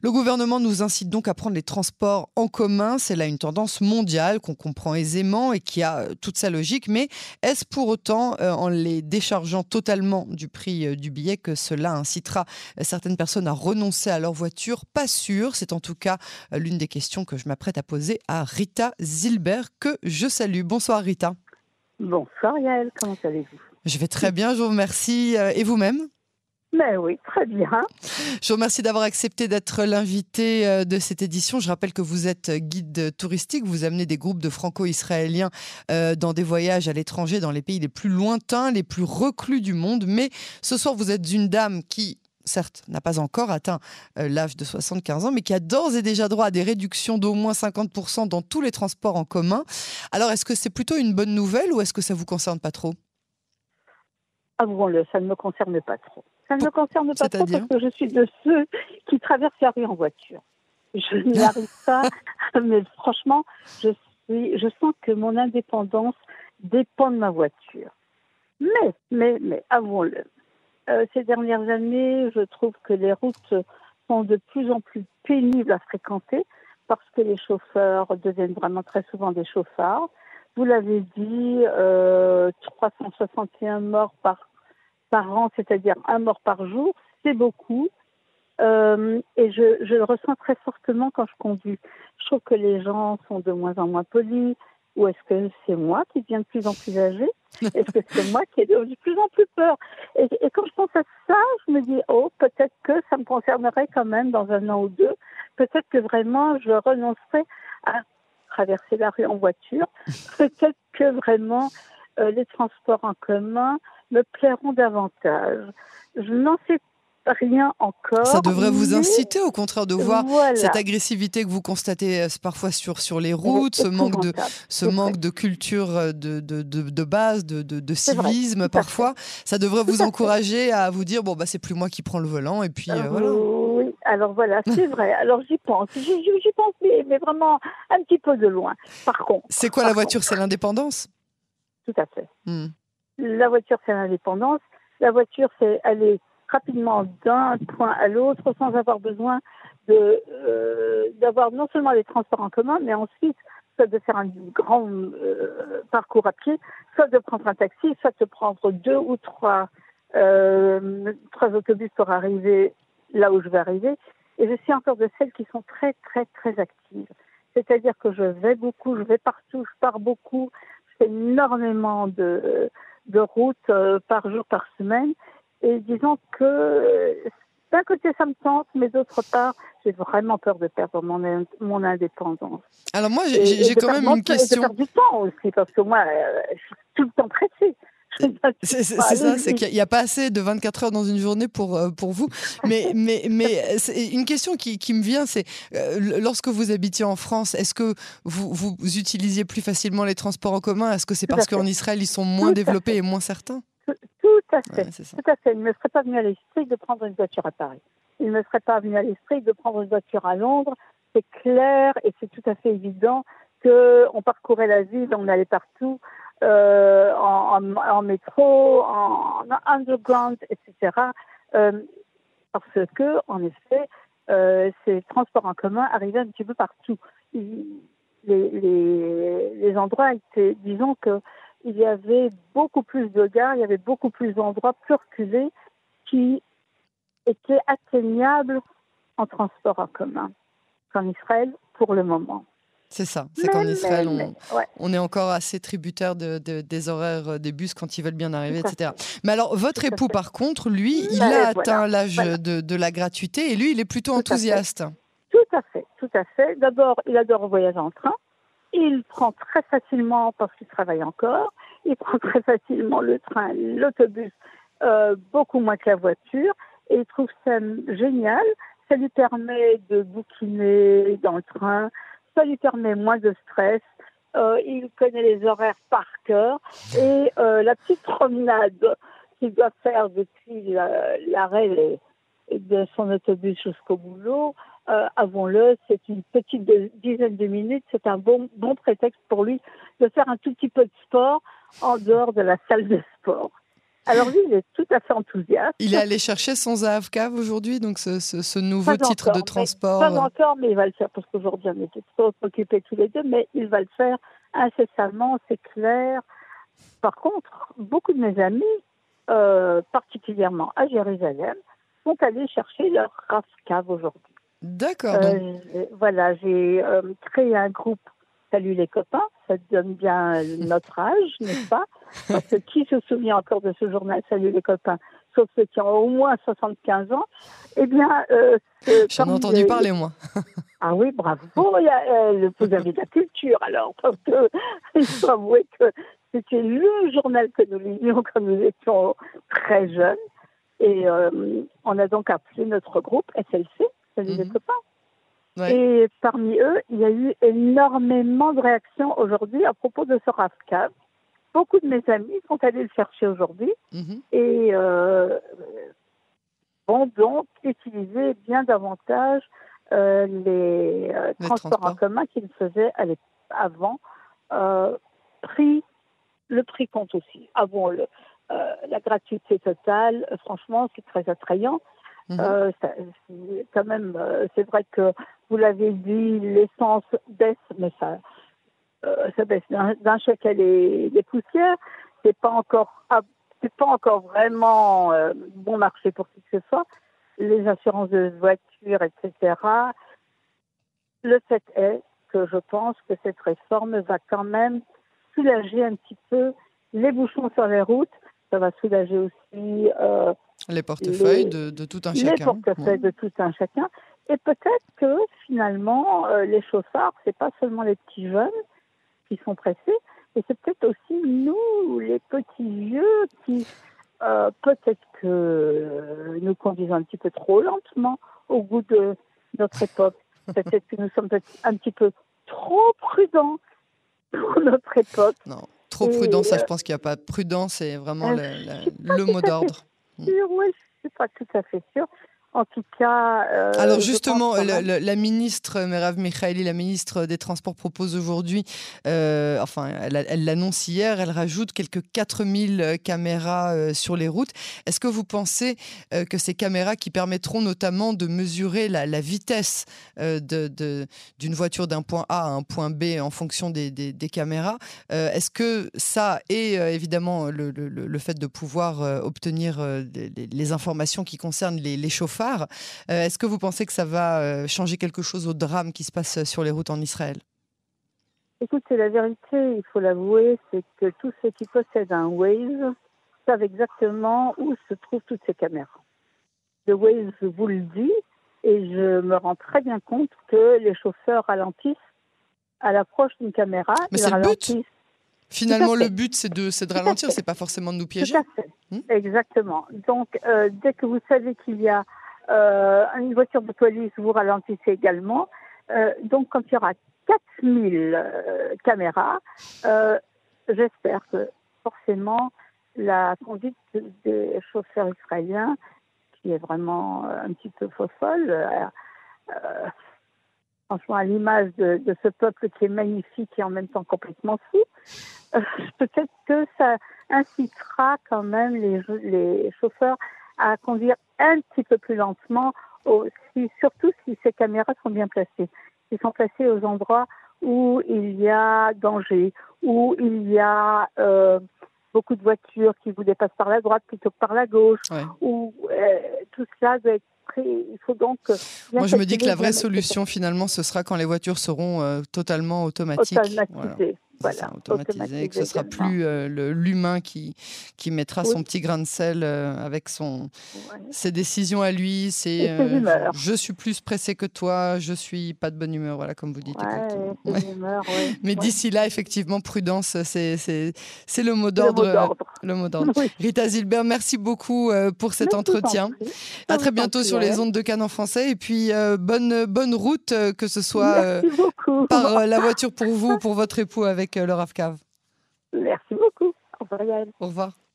Le gouvernement nous incite donc à prendre les transports en commun. C'est là une tendance mondiale qu'on comprend aisément et qui a euh, toute sa logique. Mais est-ce pour autant, euh, en les déchargeant totalement du prix euh, du billet, que cela incitera certaines personnes à renoncer à leur voiture? Pas sûr. C'est en tout cas l'une des questions que je m'apprête à poser à Rita Zilbert, que je salue. Bonsoir Rita. Bonsoir Yael, comment allez-vous? Je vais très bien, je vous remercie. Et vous-même? Mais oui, très bien. Je vous remercie d'avoir accepté d'être l'invité euh, de cette édition. Je rappelle que vous êtes guide touristique, vous amenez des groupes de franco-israéliens euh, dans des voyages à l'étranger, dans les pays les plus lointains, les plus reclus du monde. Mais ce soir, vous êtes une dame qui certes, n'a pas encore atteint euh, l'âge de 75 ans, mais qui a d'ores et déjà droit à des réductions d'au moins 50% dans tous les transports en commun. Alors, est-ce que c'est plutôt une bonne nouvelle ou est-ce que ça vous concerne pas trop? Avouons-le, ça ne me concerne pas trop. Ça ne me concerne pas trop parce que je suis de ceux qui traversent la rue en voiture. Je n'arrive pas, mais franchement, je, suis, je sens que mon indépendance dépend de ma voiture. Mais, mais, mais, avouons-le, euh, ces dernières années, je trouve que les routes sont de plus en plus pénibles à fréquenter parce que les chauffeurs deviennent vraiment très souvent des chauffards. Vous l'avez dit, euh, 361 morts par an, c'est-à-dire un mort par jour, c'est beaucoup. Euh, et je, le ressens très fortement quand je conduis. Je trouve que les gens sont de moins en moins polis. Ou est-ce que c'est moi qui deviens de plus en plus âgé Est-ce que c'est moi qui ai de plus en plus peur? Et, et, quand je pense à ça, je me dis, oh, peut-être que ça me concernerait quand même dans un an ou deux. Peut-être que vraiment, je renoncerai traverser la rue en voiture. Peut-être que vraiment, euh, les transports en commun me plairont davantage. Je n'en sais rien encore. Ça devrait vous inciter au contraire de voir cette agressivité que vous constatez euh, parfois sur, sur les routes, ce manque, de, ce manque de culture euh, de, de, de, base, de, de civisme parfois. Ça devrait vous encourager à vous dire bon, bah, c'est plus moi qui prends le volant et puis voilà. Alors voilà, c'est vrai. Alors j'y pense. J'y pense, mais, mais, vraiment un petit peu de loin. Par contre. C'est quoi la voiture? C'est l'indépendance? Tout à fait. Hmm. La voiture, c'est l'indépendance. La voiture, c'est aller rapidement d'un point à l'autre sans avoir besoin de euh, d'avoir non seulement les transports en commun, mais ensuite soit de faire un grand euh, parcours à pied, soit de prendre un taxi, soit de prendre deux ou trois euh, trois autobus pour arriver là où je vais arriver. Et je suis encore de celles qui sont très très très actives. C'est-à-dire que je vais beaucoup, je vais partout, je pars beaucoup, je fais énormément de de route euh, par jour, par semaine. Et disons que euh, d'un côté, ça me tente, mais d'autre part, j'ai vraiment peur de perdre mon, mon indépendance. Alors moi, j'ai quand même une question. Et de perdre du temps aussi, parce que moi, euh, je suis tout le temps pressée. C'est ça, c'est qu'il n'y a pas assez de 24 heures dans une journée pour, euh, pour vous. Mais, mais, mais une question qui, qui me vient, c'est euh, lorsque vous habitiez en France, est-ce que vous, vous, utilisiez plus facilement les transports en commun? Est-ce que c'est parce qu'en Israël, ils sont moins développés et moins certains? Tout, à fait. tout à fait. Il ne me serait pas venu à l'esprit de prendre une voiture à Paris. Il ne me serait pas venu à l'esprit de prendre une voiture à Londres. C'est clair et c'est tout à fait évident qu'on parcourait la ville, on allait partout euh, en, métro, en, underground, etc. Euh, parce que, en effet, euh, ces transports en commun arrivaient un petit peu partout. Les, les, les endroits étaient, disons que il y avait beaucoup plus de gares, il y avait beaucoup plus d'endroits plus reculés qui étaient atteignables en transport en commun qu'en Israël pour le moment. C'est ça, c'est qu'en Israël, on, est encore assez tributaire de, des horaires euh, des bus quand ils veulent bien arriver, etc. Mais alors, votre époux, par contre, lui, il a atteint l'âge de, la gratuité et lui, il est plutôt enthousiaste. Tout à fait, tout à fait. D'abord, il adore voyager en train. Il prend très facilement, parce qu'il travaille encore, il prend très facilement le train, l'autobus, euh, beaucoup moins que la voiture. Et il trouve ça génial. Ça lui permet de bouquiner dans le train, ça lui permet moins de stress. Euh, il connaît les horaires par cœur et euh, la petite promenade qu'il doit faire depuis l'arrêt de son autobus jusqu'au boulot, euh, avons-le, c'est une petite dizaine de minutes, c'est un bon, bon prétexte pour lui de faire un tout petit peu de sport en dehors de la salle de sport. Alors lui, il est tout à fait enthousiaste. Il est allé chercher son Zahavkav aujourd'hui, donc ce, nouveau titre de transport. pas encore, mais il va le faire parce qu'aujourd'hui on était trop occupés tous les deux, mais il va le faire incessamment, c'est clair. Par contre, beaucoup de mes amis, euh, particulièrement à Jérusalem, sont allés chercher leur Rafkav aujourd'hui. D'accord. Euh, voilà, j'ai euh, créé un groupe Salut les copains, ça donne bien notre âge, n'est-ce pas? Parce que qui se souvient encore de ce journal? Salut les copains Sauf ceux qui ont au moins 75 ans. Eh bien, euh, j'en ai entendu parler moi. ah oui, bravo. Euh, vous avez de la culture alors, parce que il faut avouer que c'était le journal que nous lisions quand nous étions très jeunes. Et euh, on a donc appelé notre groupe SLC, Salut les mhm. Et parmi eux, il y a eu énormément de réactions aujourd'hui à propos de ce RAFCAV. Beaucoup de mes amis sont allés le chercher aujourd'hui mhm. et euh, vont donc utiliser bien davantage euh, les, euh, transports, en commun qu'ils faisaient avant. prix, le prix compte aussi. Ah bon, le, la gratuité totale, franchement, c'est très attrayant. Mhm. Euh, quand même, euh, c'est vrai que vous l'avez dit, l'essence baisse, mais ça, euh, ça baisse d'un chèque les, les poussières. C'est pas encore, c'est pas encore vraiment bon marché pour qui que ce soit. Les assurances de voiture, etc. Le fait est que je pense que cette réforme va quand même soulager un petit peu les bouchons sur les routes. Ça va soulager aussi les portefeuilles de, tout un chacun. Les portefeuilles de tout un chacun. Et peut-être que finalement, euh, les chauffards, c'est pas seulement les petits jeunes qui sont pressés, mais c'est peut-être aussi nous, les petits vieux, qui euh, peut-être que nous conduisons un petit peu trop lentement au goût de notre époque. peut-être que nous sommes un petit peu trop prudents pour notre époque. Non, trop prudent, ça, je euh, pense qu'il n'y a pas de prudence, c'est vraiment le mot d'ordre sûr, oui, je suis pas tout à fait sûre. En tout cas. Euh, Alors justement, la, ministre Merav Mikhaili, la ministre des Transports, propose aujourd'hui, euh, enfin, elle l'annonce hier, elle rajoute quelques 4000 caméras euh, sur les routes. Est-ce que vous pensez que ces caméras qui permettront notamment de mesurer la, vitesse d'une de, voiture d'un point A à un point B en fonction des, des, caméras, est-ce que ça et évidemment le, le, le, fait de pouvoir obtenir les, informations qui concernent les, les chauffeurs euh, est-ce que vous pensez que ça va euh, changer quelque chose au drame qui se passe sur les routes en Israël? Écoutez, la vérité, il faut l'avouer, c'est que tous ceux qui possèdent un Waze savent exactement où se trouvent toutes ces caméras. Le Waze vous le dit, et je me rends très bien compte que les chauffeurs ralentissent à l'approche d'une caméra. Mais c'est le but. Finalement, le but, c'est de, de ralentir, c'est pas forcément de nous piéger. Hmm? Exactement. Donc, euh, dès que vous savez qu'il y a euh, une voiture de police, vous ralentissez également. Euh, donc, quand il y aura 4000 euh, caméras, j'espère que forcément la conduite des chauffeurs israéliens, qui est vraiment un petit peu folle, franchement à l'image de, ce peuple qui est magnifique et en même temps complètement fou, peut-être que ça incitera quand même les, les chauffeurs à conduire un petit peu plus lentement, aussi, surtout si ces caméras sont bien placées. Ils sont placées aux endroits où il y a danger, où il y a euh, beaucoup de voitures qui vous dépassent par la droite plutôt que par la gauche, où euh, tout cela doit être il faut donc. Euh, Moi, je me dis que la vraie solution, finalement, ce sera quand les voitures seront totalement automatiques. Automatisées. Voilà, automatisé, que ce sera plus euh, l'humain qui, qui mettra son petit grain de sel euh, avec son, ses décisions à lui. C'est euh, je suis plus pressé que toi, je suis pas de bonne humeur, voilà, comme vous dites. Mais d'ici là, effectivement, prudence, c'est le mot d'ordre. Le mot d'ordre. Rita Zilbert, merci beaucoup pour cet entretien. À très bientôt sur les ondes de Cannes en français. Et puis, bonne, bonne route, que ce soit par la voiture pour vous ou pour votre époux avec le Merci beaucoup. Au revoir Au revoir.